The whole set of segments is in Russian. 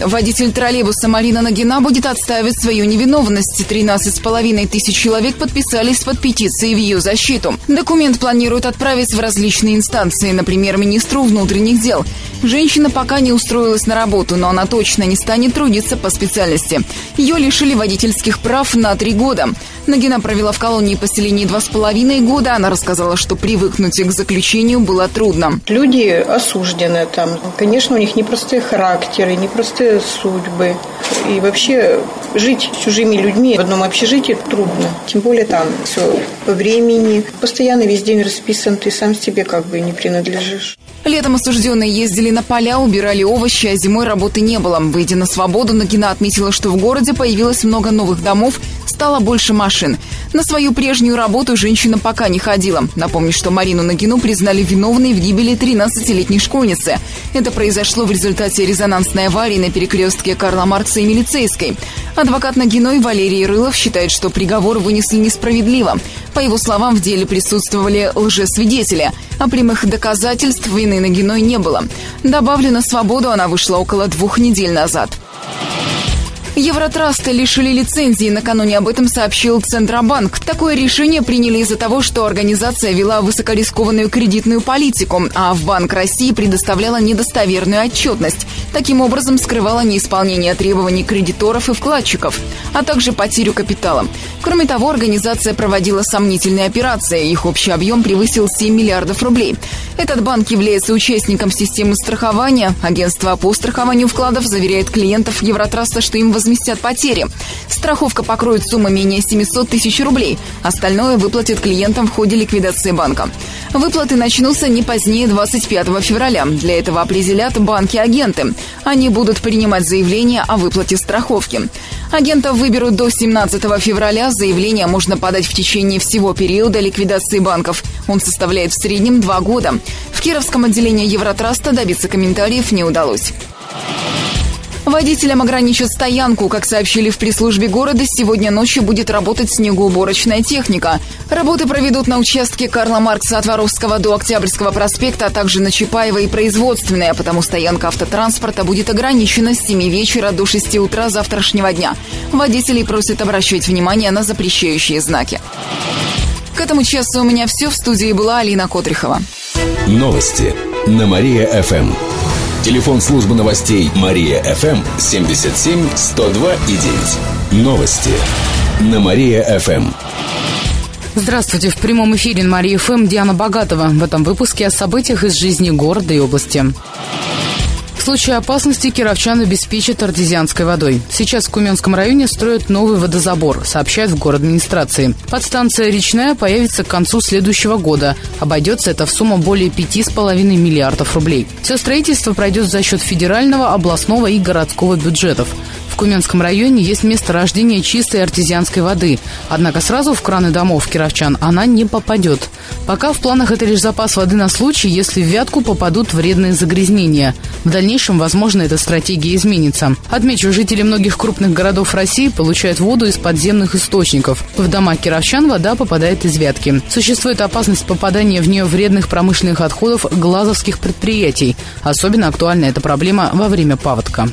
Водитель троллейбуса Марина Нагина будет отставить свою невиновность. 13,5 тысяч человек подписались под петицией в ее защиту. Документ планируют отправить в различные инстанции, например, министру внутренних дел. Женщина пока не устроилась на работу, но она точно не станет трудиться по специальности. Ее лишили водительских прав на три года. Нагина провела в колонии поселении два с половиной года. Она рассказала, что привыкнуть к заключению было трудно. Люди осуждены там. Конечно, у них непростые характеры, непростые судьбы. И вообще жить с чужими людьми в одном общежитии трудно. Тем более там все по времени. Постоянно весь день расписан, ты сам себе как бы не принадлежишь. Летом осужденные ездили на поля, убирали овощи, а зимой работы не было. Выйдя на свободу, Нагина отметила, что в городе появилось много новых домов, стало больше машин. На свою прежнюю работу женщина пока не ходила. Напомню, что Марину Нагину признали виновной в гибели 13-летней школьницы. Это произошло в результате резонансной аварии на перекрестке Карла Маркса и Милицейской. Адвокат Нагиной Валерий Рылов считает, что приговор вынесли несправедливо. По его словам, в деле присутствовали лжесвидетели, а прямых доказательств вины Нагиной не было. Добавлю, на свободу она вышла около двух недель назад. Евротраста лишили лицензии. Накануне об этом сообщил Центробанк. Такое решение приняли из-за того, что организация вела высокорискованную кредитную политику, а в Банк России предоставляла недостоверную отчетность. Таким образом, скрывала неисполнение требований кредиторов и вкладчиков, а также потерю капитала. Кроме того, организация проводила сомнительные операции. Их общий объем превысил 7 миллиардов рублей. Этот банк является участником системы страхования. Агентство по страхованию вкладов заверяет клиентов Евротраста, что им возместят потери. Страховка покроет сумму менее 700 тысяч рублей. Остальное выплатят клиентам в ходе ликвидации банка. Выплаты начнутся не позднее 25 февраля. Для этого определят банки-агенты. Они будут принимать заявления о выплате страховки. Агентов выберут до 17 февраля. Заявление можно подать в течение всего периода ликвидации банков. Он составляет в среднем два года. В Кировском отделении Евротраста добиться комментариев не удалось. Водителям ограничат стоянку. Как сообщили в пресс-службе города, сегодня ночью будет работать снегоуборочная техника. Работы проведут на участке Карла Маркса от Воровского до Октябрьского проспекта, а также на Чапаева и Производственная, потому стоянка автотранспорта будет ограничена с 7 вечера до 6 утра завтрашнего дня. Водителей просят обращать внимание на запрещающие знаки. К этому часу у меня все. В студии была Алина Котрихова. Новости на Мария-ФМ. Телефон службы новостей Мария-ФМ 77 102 и 9. Новости на Мария-ФМ. Здравствуйте. В прямом эфире на Мария ФМ Диана Богатова. В этом выпуске о событиях из жизни города и области. Случае опасности кировчан обеспечат артезианской водой. Сейчас в Куменском районе строят новый водозабор, сообщают в город администрации. Подстанция «Речная» появится к концу следующего года. Обойдется это в сумму более 5,5 миллиардов рублей. Все строительство пройдет за счет федерального, областного и городского бюджетов. В Куменском районе есть место рождения чистой артезианской воды. Однако сразу в краны домов кировчан она не попадет. Пока в планах это лишь запас воды на случай, если в вятку попадут вредные загрязнения. В дальнейшем, возможно, эта стратегия изменится. Отмечу, жители многих крупных городов России получают воду из подземных источников. В дома кировчан вода попадает из вятки. Существует опасность попадания в нее вредных промышленных отходов глазовских предприятий. Особенно актуальна эта проблема во время паводка.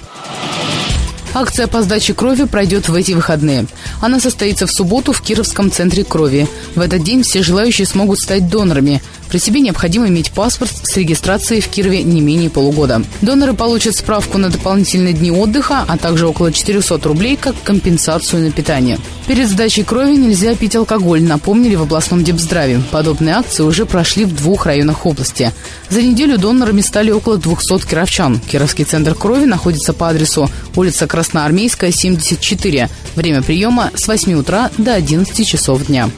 Акция по сдаче крови пройдет в эти выходные. Она состоится в субботу в Кировском центре крови. В этот день все желающие смогут стать донорами. При себе необходимо иметь паспорт с регистрацией в Кирове не менее полугода. Доноры получат справку на дополнительные дни отдыха, а также около 400 рублей как компенсацию на питание. Перед сдачей крови нельзя пить алкоголь, напомнили в областном депздраве. Подобные акции уже прошли в двух районах области. За неделю донорами стали около 200 кировчан. Кировский центр крови находится по адресу улица Красноармейская, 74. Время приема с 8 утра до 11 часов дня.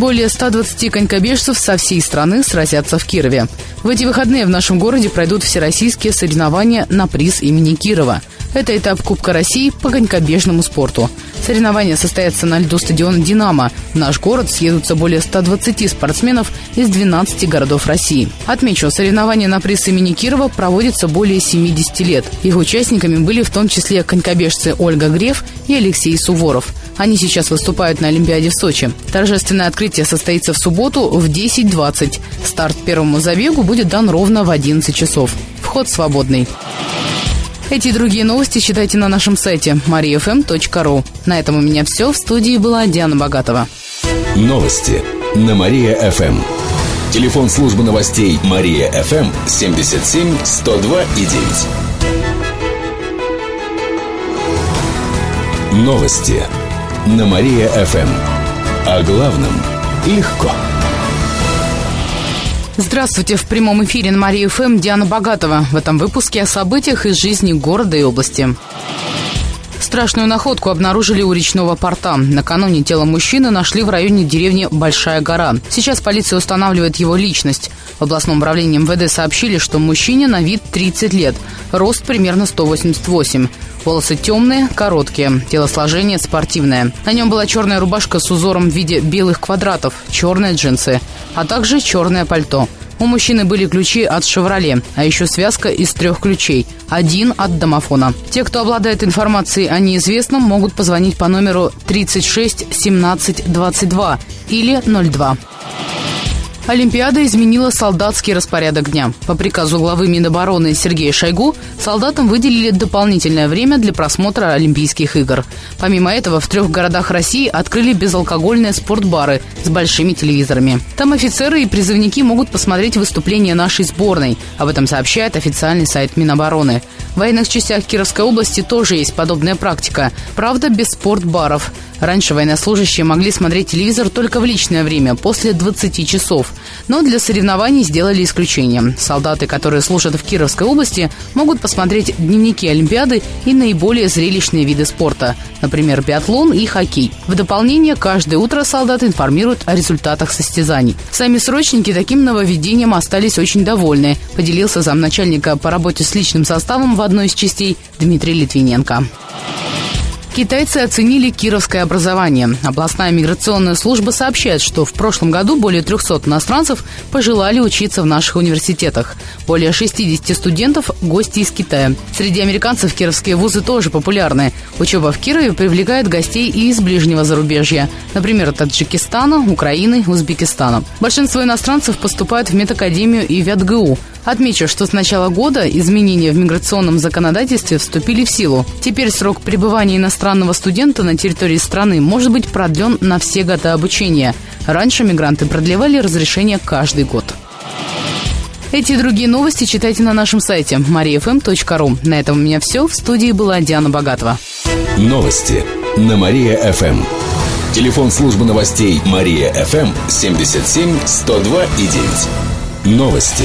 Более 120 конькобежцев со всей страны сразятся в Кирове. В эти выходные в нашем городе пройдут всероссийские соревнования на приз имени Кирова. Это этап Кубка России по конькобежному спорту. Соревнования состоятся на льду стадиона «Динамо». В наш город съедутся более 120 спортсменов из 12 городов России. Отмечу, соревнования на приз имени Кирова проводятся более 70 лет. Их участниками были в том числе конькобежцы Ольга Греф и Алексей Суворов. Они сейчас выступают на Олимпиаде в Сочи. Торжественное открытие состоится в субботу в 10.20. Старт первому забегу будет дан ровно в 11 часов. Вход свободный. Эти и другие новости читайте на нашем сайте mariafm.ru. На этом у меня все. В студии была Диана Богатова. Новости на Мария-ФМ. Телефон службы новостей Мария-ФМ 77 102 и 9. Новости на Мария-ФМ. О главном легко. Здравствуйте. В прямом эфире на Мария ФМ Диана Богатова. В этом выпуске о событиях из жизни города и области. Страшную находку обнаружили у речного порта. Накануне тело мужчины нашли в районе деревни Большая гора. Сейчас полиция устанавливает его личность. В областном управлении МВД сообщили, что мужчине на вид 30 лет, рост примерно 188. Волосы темные, короткие, телосложение спортивное. На нем была черная рубашка с узором в виде белых квадратов, черные джинсы, а также черное пальто. У мужчины были ключи от «Шевроле», а еще связка из трех ключей, один от домофона. Те, кто обладает информацией о неизвестном, могут позвонить по номеру 36 17 22 или 02. Олимпиада изменила солдатский распорядок дня. По приказу главы Минобороны Сергея Шойгу солдатам выделили дополнительное время для просмотра Олимпийских игр. Помимо этого, в трех городах России открыли безалкогольные спортбары с большими телевизорами. Там офицеры и призывники могут посмотреть выступления нашей сборной. Об этом сообщает официальный сайт Минобороны. В военных частях Кировской области тоже есть подобная практика. Правда, без спортбаров. Раньше военнослужащие могли смотреть телевизор только в личное время, после 20 часов. Но для соревнований сделали исключение. Солдаты, которые служат в Кировской области, могут посмотреть дневники Олимпиады и наиболее зрелищные виды спорта, например, биатлон и хоккей. В дополнение, каждое утро солдаты информируют о результатах состязаний. Сами срочники таким нововведением остались очень довольны, поделился замначальника по работе с личным составом в одной из частей Дмитрий Литвиненко. Китайцы оценили кировское образование. Областная миграционная служба сообщает, что в прошлом году более 300 иностранцев пожелали учиться в наших университетах. Более 60 студентов – гости из Китая. Среди американцев кировские вузы тоже популярны. Учеба в Кирове привлекает гостей и из ближнего зарубежья. Например, Таджикистана, Украины, Узбекистана. Большинство иностранцев поступают в медакадемию и в ЯДГУ. Отмечу, что с начала года изменения в миграционном законодательстве вступили в силу. Теперь срок пребывания иностранного студента на территории страны может быть продлен на все годы обучения. Раньше мигранты продлевали разрешение каждый год. Эти и другие новости читайте на нашем сайте mariafm.ru. На этом у меня все. В студии была Диана Богатова. Новости на Мария-ФМ. Телефон службы новостей Мария-ФМ 77 102 и 9. Новости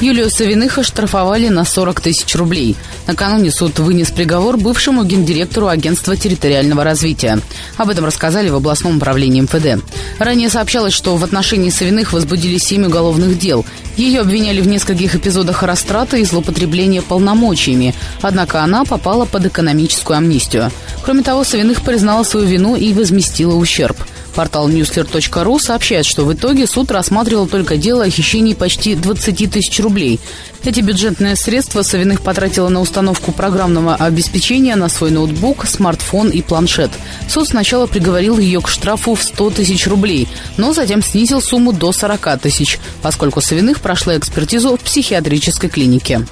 Юлию Савиных оштрафовали на 40 тысяч рублей. Накануне суд вынес приговор бывшему гендиректору агентства территориального развития. Об этом рассказали в областном управлении МФД. Ранее сообщалось, что в отношении Савиных возбудили семь уголовных дел. Ее обвиняли в нескольких эпизодах растраты и злоупотребления полномочиями, однако она попала под экономическую амнистию. Кроме того, Савиных признала свою вину и возместила ущерб – Портал newsler.ru сообщает, что в итоге суд рассматривал только дело о хищении почти 20 тысяч рублей. Эти бюджетные средства Савиных потратила на установку программного обеспечения на свой ноутбук, смартфон и планшет. Суд сначала приговорил ее к штрафу в 100 тысяч рублей, но затем снизил сумму до 40 тысяч, поскольку Савиных прошла экспертизу в психиатрической клинике.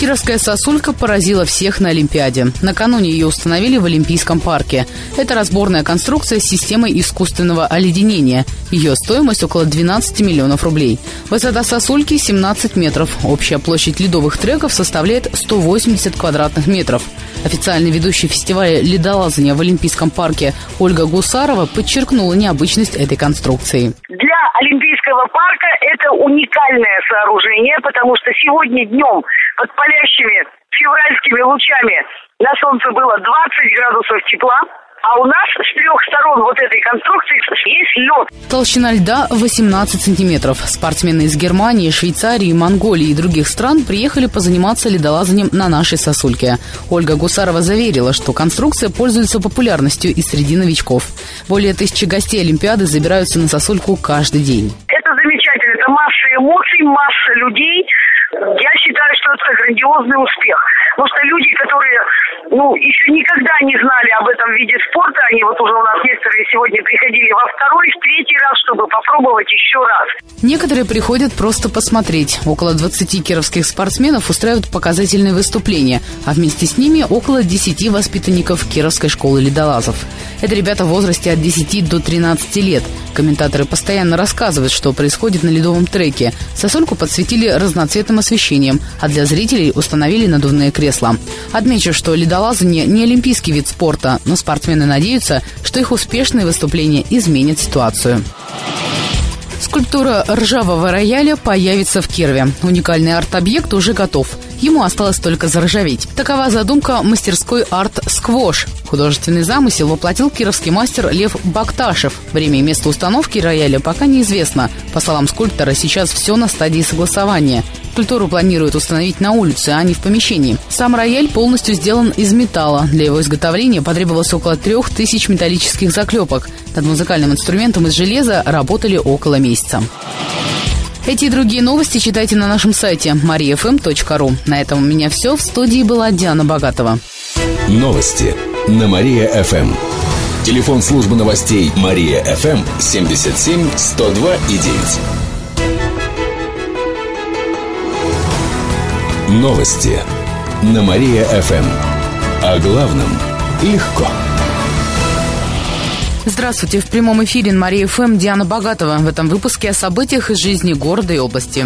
Кировская сосулька поразила всех на Олимпиаде. Накануне ее установили в Олимпийском парке. Это разборная конструкция с системой искусственного оледенения. Ее стоимость около 12 миллионов рублей. Высота сосульки 17 метров. Общая площадь ледовых треков составляет 180 квадратных метров. Официальный ведущий фестиваля ледолазания в Олимпийском парке Ольга Гусарова подчеркнула необычность этой конструкции. Для Олимпийского парка это уникальное сооружение, потому что сегодня днем под палящими февральскими лучами на солнце было 20 градусов тепла. А у нас с трех сторон вот этой конструкции есть лед. Толщина льда 18 сантиметров. Спортсмены из Германии, Швейцарии, Монголии и других стран приехали позаниматься ледолазанием на нашей сосульке. Ольга Гусарова заверила, что конструкция пользуется популярностью и среди новичков. Более тысячи гостей Олимпиады забираются на сосульку каждый день. Это замечательно. Это масса эмоций, масса людей. Я считаю, что это грандиозный успех. Потому что люди, которые ну, еще никогда не знали об этом виде спорта, они вот уже у нас некоторые сегодня приходили во второй, в третий раз, чтобы попробовать еще раз. Некоторые приходят просто посмотреть. Около 20 кировских спортсменов устраивают показательные выступления, а вместе с ними около 10 воспитанников Кировской школы ледолазов. Это ребята в возрасте от 10 до 13 лет. Комментаторы постоянно рассказывают, что происходит на ледовом треке. Сосульку подсветили разноцветным освещением, а для зрителей установили надувные кресла. Отмечу, что ледолазание не олимпийский вид спорта, но спортсмены надеются, что их успешные выступления изменят ситуацию. Скульптура ржавого рояля появится в Кирове. Уникальный арт-объект уже готов. Ему осталось только заржаветь. Такова задумка мастерской арт «Сквош». Художественный замысел воплотил кировский мастер Лев Бакташев. Время и место установки рояля пока неизвестно. По словам скульптора, сейчас все на стадии согласования. Скульптуру планируют установить на улице, а не в помещении. Сам рояль полностью сделан из металла. Для его изготовления потребовалось около трех тысяч металлических заклепок. Над музыкальным инструментом из железа работали около месяца. Эти и другие новости читайте на нашем сайте mariafm.ru. На этом у меня все. В студии была Диана Богатова. Новости на Мария-ФМ. Телефон службы новостей Мария-ФМ 77 102 и 9. Новости на Мария-ФМ. О главном легко. Здравствуйте. В прямом эфире на Мария ФМ Диана Богатова. В этом выпуске о событиях из жизни города и области.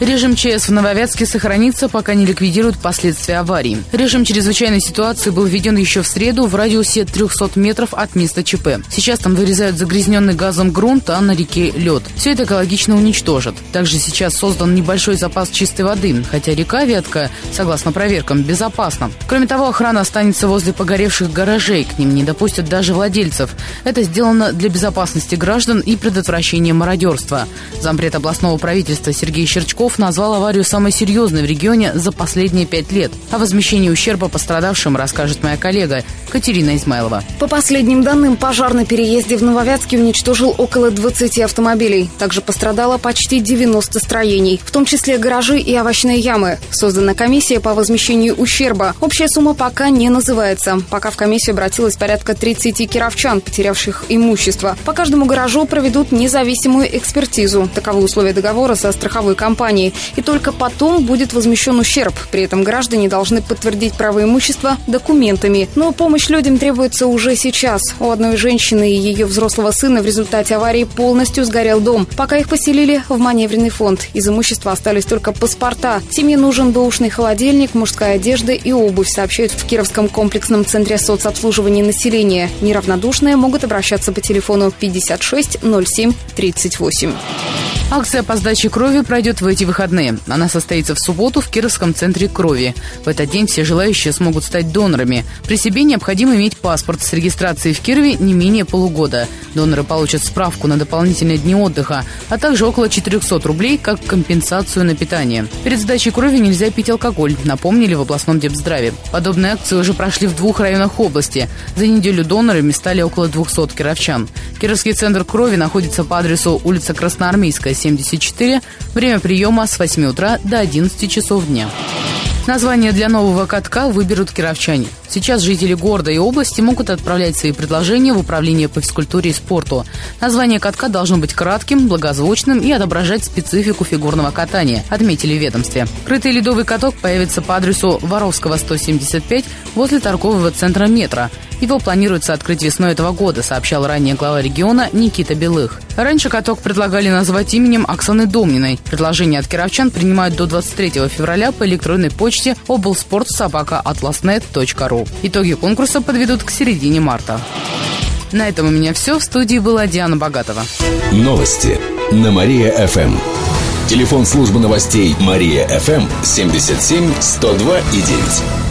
Режим ЧС в Нововятске сохранится, пока не ликвидируют последствия аварии. Режим чрезвычайной ситуации был введен еще в среду в радиусе 300 метров от места ЧП. Сейчас там вырезают загрязненный газом грунт, а на реке лед. Все это экологично уничтожат. Также сейчас создан небольшой запас чистой воды, хотя река Ветка, согласно проверкам, безопасна. Кроме того, охрана останется возле погоревших гаражей, к ним не допустят даже владельцев. Это сделано для безопасности граждан и предотвращения мародерства. Зампред областного правительства Сергей Щерчков Песков назвал аварию самой серьезной в регионе за последние пять лет. О возмещении ущерба пострадавшим расскажет моя коллега Катерина Измайлова. По последним данным, пожар на переезде в Нововятске уничтожил около 20 автомобилей. Также пострадало почти 90 строений, в том числе гаражи и овощные ямы. Создана комиссия по возмещению ущерба. Общая сумма пока не называется. Пока в комиссию обратилось порядка 30 кировчан, потерявших имущество. По каждому гаражу проведут независимую экспертизу. Таковы условия договора со страховой компанией компании, и только потом будет возмещен ущерб. При этом граждане должны подтвердить право имущества документами. Но помощь людям требуется уже сейчас. У одной женщины и ее взрослого сына в результате аварии полностью сгорел дом. Пока их поселили в маневренный фонд. Из имущества остались только паспорта. Семье нужен бэушный холодильник, мужская одежда и обувь, сообщают в Кировском комплексном центре соцобслуживания населения. Неравнодушные могут обращаться по телефону 56 07 38. Акция по сдаче крови пройдет в эти выходные. Она состоится в субботу в Кировском центре крови. В этот день все желающие смогут стать донорами. При себе необходимо иметь паспорт с регистрацией в Кирове не менее полугода. Доноры получат справку на дополнительные дни отдыха, а также около 400 рублей как компенсацию на питание. Перед сдачей крови нельзя пить алкоголь, напомнили в областном депздраве. Подобные акции уже прошли в двух районах области. За неделю донорами стали около 200 кировчан. Кировский центр крови находится по адресу улица Красноармейская, 74. Время приема с 8 утра до 11 часов дня. Название для нового катка выберут кировчане. Сейчас жители города и области могут отправлять свои предложения в Управление по физкультуре и спорту. Название катка должно быть кратким, благозвучным и отображать специфику фигурного катания, отметили в ведомстве. Крытый ледовый каток появится по адресу Воровского, 175, возле торгового центра «Метро». Его планируется открыть весной этого года, сообщал ранее глава региона Никита Белых. Раньше каток предлагали назвать именем Оксаны Домниной. Предложение от кировчан принимают до 23 февраля по электронной почте облспортсобака.атласнет.ру. Итоги конкурса подведут к середине марта. На этом у меня все. В студии была Диана Богатова. Новости на Мария-ФМ. Телефон службы новостей Мария-ФМ 77 102 и 9.